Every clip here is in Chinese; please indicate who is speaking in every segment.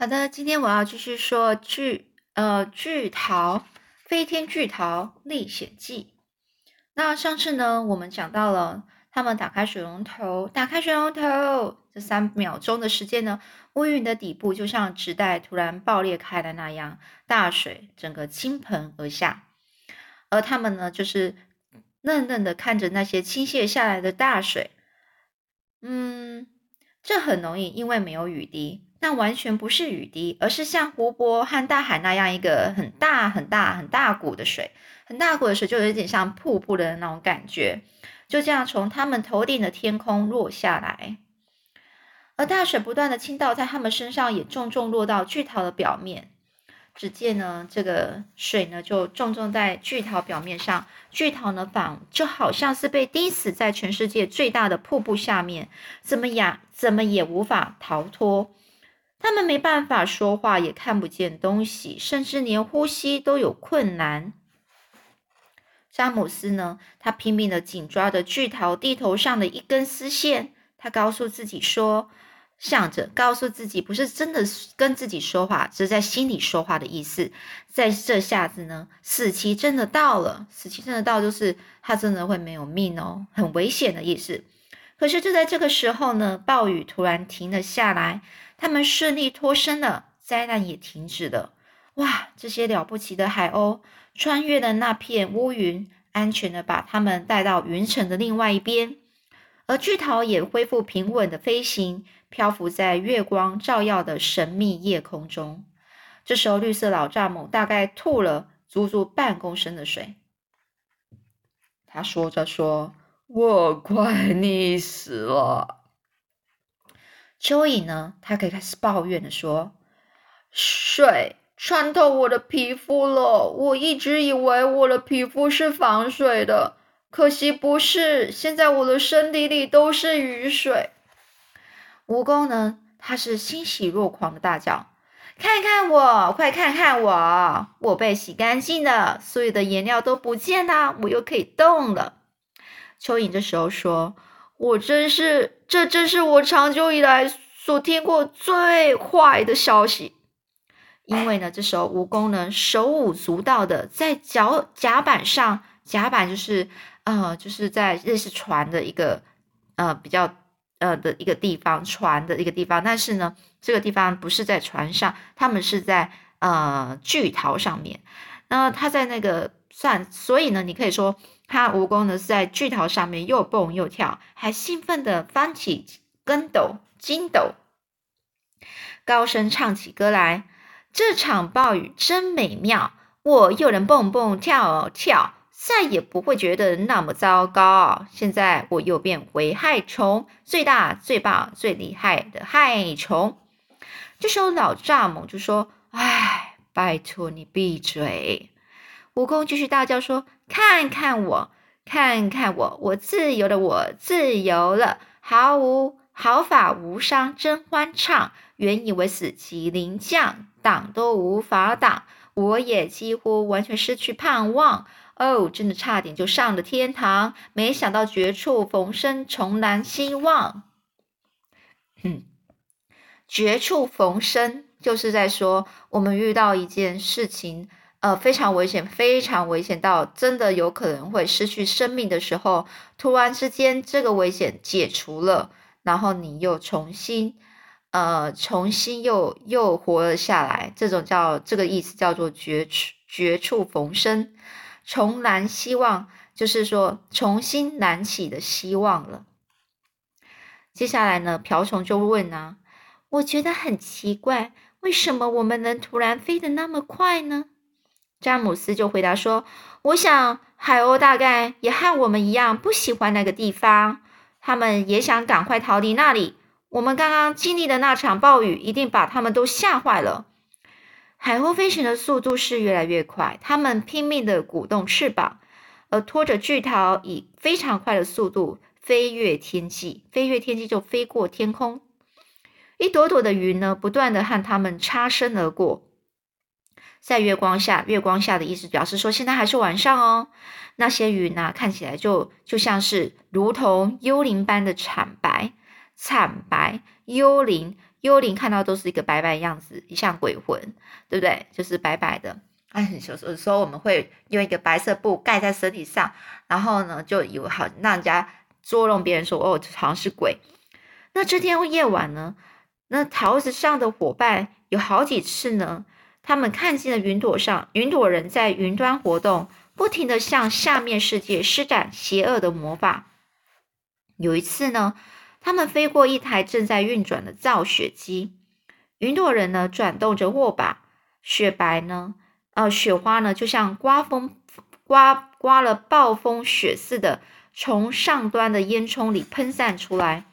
Speaker 1: 好的，今天我要继续说巨呃巨桃飞天巨桃历险记。那上次呢，我们讲到了他们打开水龙头，打开水龙头这三秒钟的时间呢，乌云的底部就像纸袋突然爆裂开的那样，大水整个倾盆而下，而他们呢，就是愣愣的看着那些倾泻下来的大水。嗯，这很容易，因为没有雨滴。那完全不是雨滴，而是像湖泊和大海那样一个很大很大很大股的水，很大股的水就有点像瀑布的那种感觉，就这样从他们头顶的天空落下来，而大水不断的倾倒在他们身上，也重重落到巨桃的表面。只见呢，这个水呢就重重在巨桃表面上，巨桃呢仿就好像是被钉死在全世界最大的瀑布下面，怎么呀，怎么也无法逃脱。他们没办法说话，也看不见东西，甚至连呼吸都有困难。詹姆斯呢？他拼命的紧抓着巨桃地头上的一根丝线，他告诉自己说：“想着，告诉自己，不是真的跟自己说话，只是在心里说话的意思。在这下子呢，死期真的到了，死期真的到，就是他真的会没有命哦，很危险的意思。可是就在这个时候呢，暴雨突然停了下来。”他们顺利脱身了，灾难也停止了。哇！这些了不起的海鸥穿越了那片乌云，安全的把他们带到云层的另外一边。而巨桃也恢复平稳的飞行，漂浮在月光照耀的神秘夜空中。这时候，绿色老蚱蜢大概吐了足足半公升的水。他说着说：“我快溺死了。”蚯蚓呢？它可以开始抱怨的说：“水穿透我的皮肤了。我一直以为我的皮肤是防水的，可惜不是。现在我的身体里都是雨水。”蜈蚣呢？它是欣喜若狂的大叫：“看看我，快看看我！我被洗干净了，所有的颜料都不见了，我又可以动了。”蚯蚓这时候说。我真是，这真是我长久以来所听过最坏的消息。因为呢，这时候蜈蚣呢手舞足蹈的在脚甲板上，甲板就是呃，就是在类似船的一个呃比较呃的一个地方，船的一个地方。但是呢，这个地方不是在船上，他们是在呃巨桃上面。那他在那个算，所以呢，你可以说。他蜈蚣呢是在巨桃上面又蹦又跳，还兴奋地翻起跟斗、筋斗，高声唱起歌来。这场暴雨真美妙，我又能蹦蹦跳跳，再也不会觉得那么糟糕。现在我又变回害虫，最大、最棒、最厉害的害虫。这时候老蚱蜢就说：“哎，拜托你闭嘴。”蜈蚣继续大叫说：“看看我，看看我，我自由的，我自由了，毫无毫发无伤，真欢畅。原以为死期临降，挡都无法挡，我也几乎完全失去盼望。哦，真的差点就上了天堂，没想到绝处逢生，重燃希望。嗯，绝处逢生就是在说我们遇到一件事情。”呃，非常危险，非常危险到真的有可能会失去生命的时候，突然之间这个危险解除了，然后你又重新，呃，重新又又活了下来，这种叫这个意思叫做绝处绝处逢生，重燃希望，就是说重新燃起的希望了。接下来呢，瓢虫就问啊，我觉得很奇怪，为什么我们能突然飞得那么快呢？詹姆斯就回答说：“我想海鸥大概也和我们一样不喜欢那个地方，他们也想赶快逃离那里。我们刚刚经历的那场暴雨一定把他们都吓坏了。海鸥飞行的速度是越来越快，它们拼命的鼓动翅膀，而拖着巨桃以非常快的速度飞越天际，飞越天际就飞过天空。一朵朵的云呢，不断的和他们擦身而过。”在月光下，月光下的意思表示说，现在还是晚上哦。那些云呢，看起来就就像是如同幽灵般的惨白，惨白幽灵幽灵看到都是一个白白样子，像鬼魂，对不对？就是白白的。哎，有时候我们会用一个白色布盖在身体上，然后呢，就有好让人家捉弄别人说哦，好像是鬼。那这天夜晚呢，那桃子上的伙伴有好几次呢，他们看见了云朵上云朵人在云端活动，不停的向下面世界施展邪恶的魔法。有一次呢，他们飞过一台正在运转的造雪机，云朵人呢转动着握把，雪白呢。呃，雪花呢，就像刮风刮刮了暴风雪似的，从上端的烟囱里喷散出来。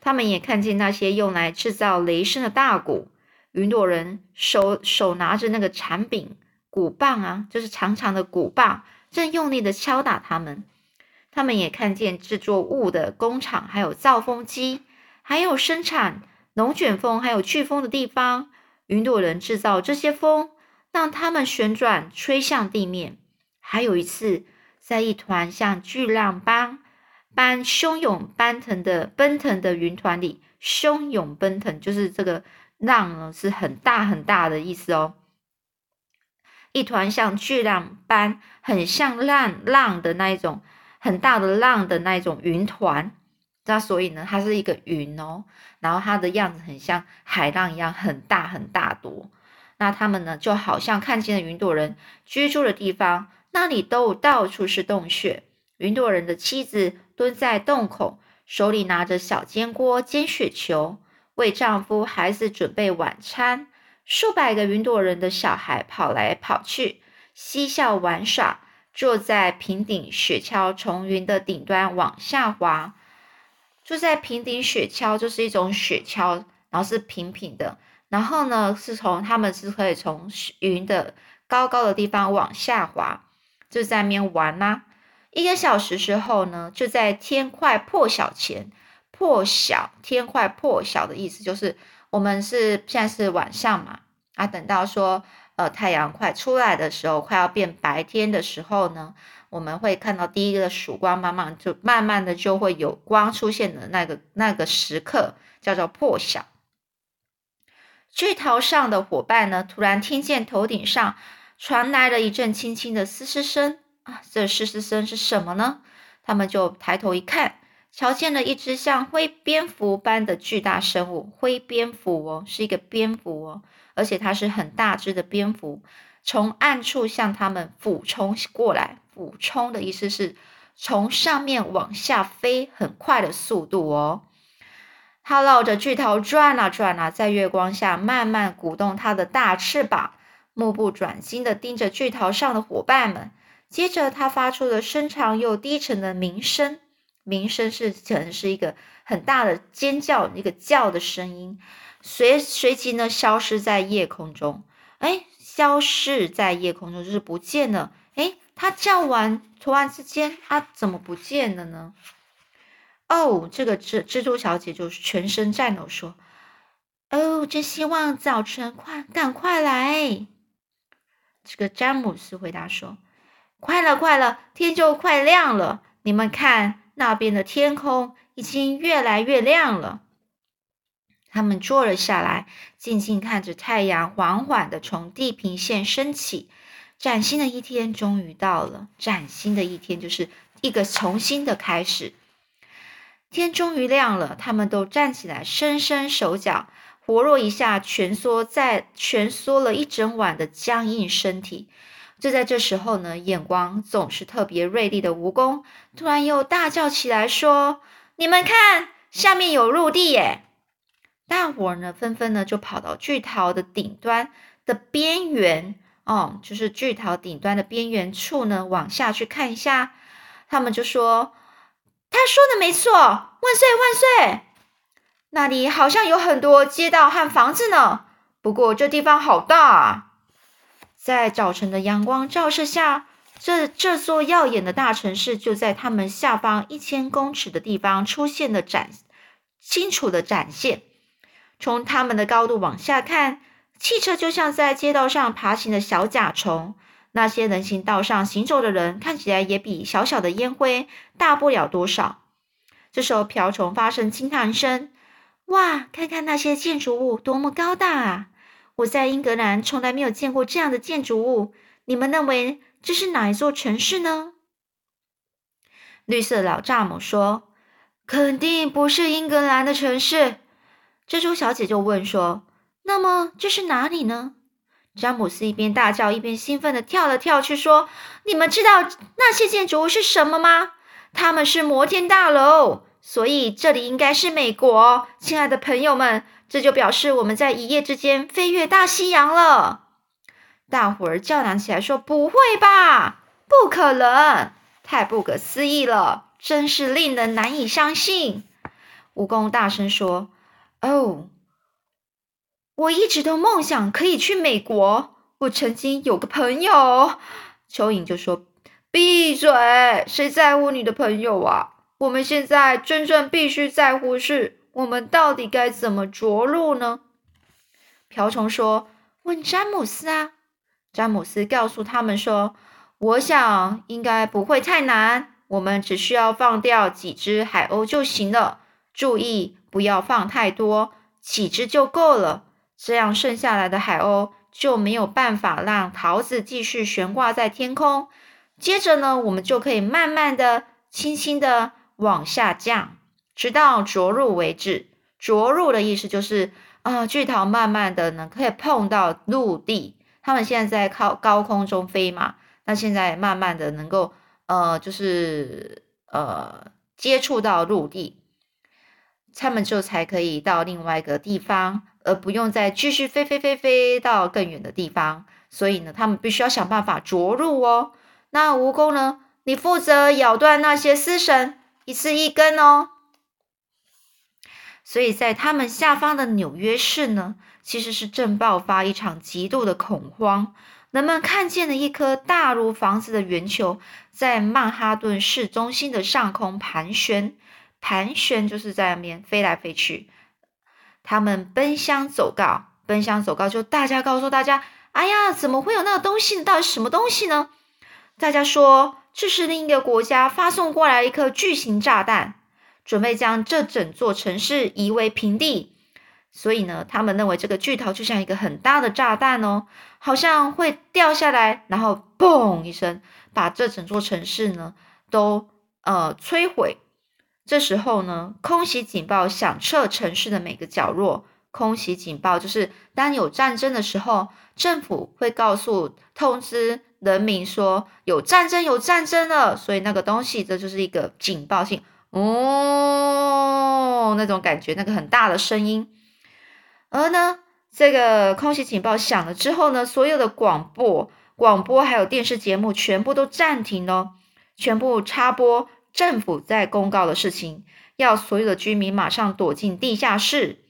Speaker 1: 他们也看见那些用来制造雷声的大鼓，云朵人手手拿着那个铲柄鼓棒啊，就是长长的鼓棒，正用力的敲打他们。他们也看见制作雾的工厂，还有造风机，还有生产龙卷风还有飓风的地方。云朵人制造这些风。让它们旋转，吹向地面。还有一次，在一团像巨浪般般汹涌奔腾的奔腾的云团里，汹涌奔腾就是这个浪呢，是很大很大的意思哦。一团像巨浪般，很像浪浪的那一种很大的浪的那一种云团。那所以呢，它是一个云哦，然后它的样子很像海浪一样，很大很大多。那他们呢，就好像看见了云朵人居住的地方，那里都到处是洞穴。云朵人的妻子蹲在洞口，手里拿着小煎锅煎雪球，为丈夫孩子准备晚餐。数百个云朵人的小孩跑来跑去，嬉笑玩耍，坐在平顶雪橇从云的顶端往下滑。坐在平顶雪橇就是一种雪橇，然后是平平的。然后呢，是从他们是可以从云的高高的地方往下滑，就在那边玩啦。一个小时之后呢，就在天快破晓前，破晓天快破晓的意思就是我们是现在是晚上嘛啊，等到说呃太阳快出来的时候，快要变白天的时候呢，我们会看到第一个曙光，慢慢就慢慢的就会有光出现的那个那个时刻，叫做破晓。巨桃上的伙伴呢，突然听见头顶上传来了一阵轻轻的嘶嘶声啊！这嘶嘶声是什么呢？他们就抬头一看，瞧见了一只像灰蝙蝠般的巨大生物。灰蝙蝠哦，是一个蝙蝠哦，而且它是很大只的蝙蝠，从暗处向他们俯冲过来。俯冲的意思是从上面往下飞，很快的速度哦。它绕着巨桃转啊转啊，在月光下慢慢鼓动它的大翅膀，目不转睛地盯着巨桃上的伙伴们。接着，它发出了深长又低沉的鸣声，鸣声是可能是一个很大的尖叫，一个叫的声音。随随即呢，消失在夜空中。哎，消失在夜空中就是不见了。哎，它叫完，突然之间，它怎么不见了呢？哦，这个蜘蜘蛛小姐就是全身颤抖说：“哦，真希望早晨快赶快来。”这个詹姆斯回答说：“快了，快了，天就快亮了。你们看，那边的天空已经越来越亮了。”他们坐了下来，静静看着太阳缓缓的从地平线升起。崭新的一天终于到了，崭新的一天就是一个重新的开始。天终于亮了，他们都站起来，伸伸手脚，活络一下蜷缩在蜷缩了一整晚的僵硬身体。就在这时候呢，眼光总是特别锐利的蜈蚣突然又大叫起来，说：“你们看，下面有陆地耶！”大伙儿呢，纷纷呢就跑到巨桃的顶端的边缘，哦，就是巨桃顶端的边缘处呢，往下去看一下。他们就说。他说的没错，万岁万岁！那里好像有很多街道和房子呢。不过这地方好大啊！在早晨的阳光照射下，这这座耀眼的大城市就在他们下方一千公尺的地方出现了展清楚的展现。从他们的高度往下看，汽车就像在街道上爬行的小甲虫。那些人行道上行走的人看起来也比小小的烟灰大不了多少。这时候瓢虫发生惊叹声：“哇，看看那些建筑物多么高大啊！我在英格兰从来没有见过这样的建筑物。你们认为这是哪一座城市呢？”绿色老蚱蜢说：“肯定不是英格兰的城市。”蜘蛛小姐就问说：“那么这是哪里呢？”詹姆斯一边大叫，一边兴奋地跳了跳去，说：“你们知道那些建筑物是什么吗？他们是摩天大楼，所以这里应该是美国。亲爱的朋友们，这就表示我们在一夜之间飞越大西洋了。”大伙儿叫嚷起来说：“不会吧？不可能！太不可思议了，真是令人难以相信。”蜈蚣大声说：“哦。”我一直都梦想可以去美国。我曾经有个朋友，蚯蚓就说：“闭嘴！谁在乎你的朋友啊？我们现在真正必须在乎是，我们到底该怎么着陆呢？”瓢虫说：“问詹姆斯啊。”詹姆斯告诉他们说：“我想应该不会太难，我们只需要放掉几只海鸥就行了。注意不要放太多，几只就够了。”这样剩下来的海鸥就没有办法让桃子继续悬挂在天空。接着呢，我们就可以慢慢的、轻轻的往下降，直到着陆为止。着陆的意思就是啊，巨桃慢慢的呢可以碰到陆地。他们现在在靠高空中飞嘛，那现在慢慢的能够呃，就是呃接触到陆地，他们就才可以到另外一个地方。而不用再继续飞飞飞飞到更远的地方，所以呢，他们必须要想办法着陆哦。那蜈蚣呢？你负责咬断那些丝绳，一次一根哦。所以在他们下方的纽约市呢，其实是正爆发一场极度的恐慌。人们看见了一颗大如房子的圆球，在曼哈顿市中心的上空盘旋，盘旋就是在那边飞来飞去。他们奔相走告，奔相走告，就大家告诉大家：“哎呀，怎么会有那个东西？到底什么东西呢？”大家说：“这是另一个国家发送过来一颗巨型炸弹，准备将这整座城市夷为平地。”所以呢，他们认为这个巨头就像一个很大的炸弹哦，好像会掉下来，然后嘣一声，把这整座城市呢都呃摧毁。这时候呢，空袭警报响彻城市的每个角落。空袭警报就是当有战争的时候，政府会告诉、通知人民说有战争，有战争了。所以那个东西，这就是一个警报性哦，那种感觉，那个很大的声音。而呢，这个空袭警报响了之后呢，所有的广播、广播还有电视节目全部都暂停了，全部插播。政府在公告的事情，要所有的居民马上躲进地下室。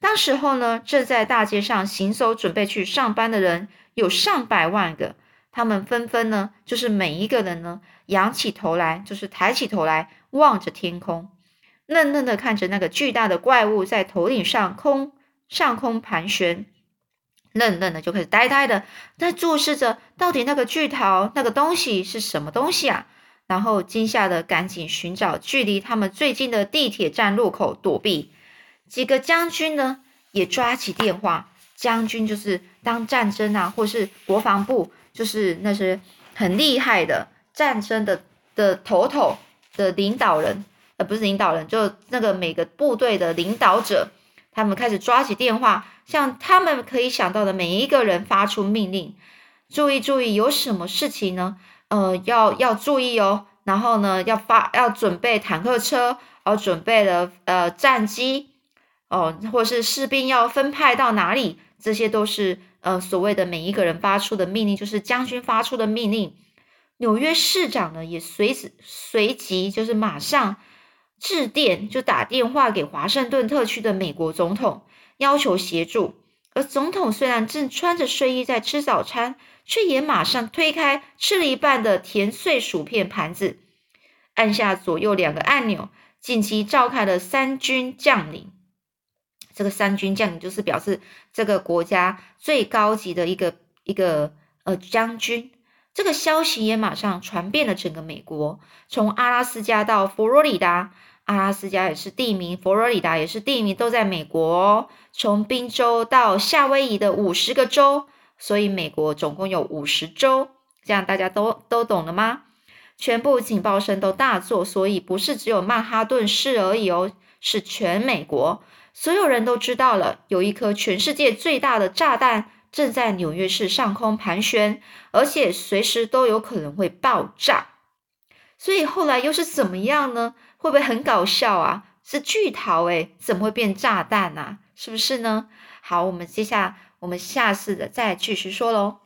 Speaker 1: 当时候呢，正在大街上行走、准备去上班的人有上百万个，他们纷纷呢，就是每一个人呢，仰起头来，就是抬起头来望着天空，愣愣的看着那个巨大的怪物在头顶上空上空盘旋，愣愣的就开始呆呆的在注视着，到底那个巨桃那个东西是什么东西啊？然后惊吓的赶紧寻找距离他们最近的地铁站入口躲避。几个将军呢也抓起电话。将军就是当战争啊，或是国防部，就是那些很厉害的战争的的头头的领导人，呃，不是领导人，就那个每个部队的领导者，他们开始抓起电话，向他们可以想到的每一个人发出命令。注意注意，有什么事情呢？呃，要要注意哦，然后呢，要发要准备坦克车，哦，准备了呃战机，哦，或是士兵要分派到哪里，这些都是呃所谓的每一个人发出的命令，就是将军发出的命令。纽约市长呢，也随时随即就是马上致电，就打电话给华盛顿特区的美国总统，要求协助。而总统虽然正穿着睡衣在吃早餐。却也马上推开吃了一半的甜碎薯片盘子，按下左右两个按钮，紧急召开了三军将领。这个三军将领就是表示这个国家最高级的一个一个呃将军。这个消息也马上传遍了整个美国，从阿拉斯加到佛罗里达，阿拉斯加也是地名，佛罗里达也是地名，都在美国。从宾州到夏威夷的五十个州，所以美国总共有五十州。这样大家都都懂了吗？全部警报声都大作，所以不是只有曼哈顿市而已哦，是全美国，所有人都知道了，有一颗全世界最大的炸弹正在纽约市上空盘旋，而且随时都有可能会爆炸。所以后来又是怎么样呢？会不会很搞笑啊？是巨桃诶，怎么会变炸弹呢？是不是呢？好，我们接下我们下次的再继续说喽。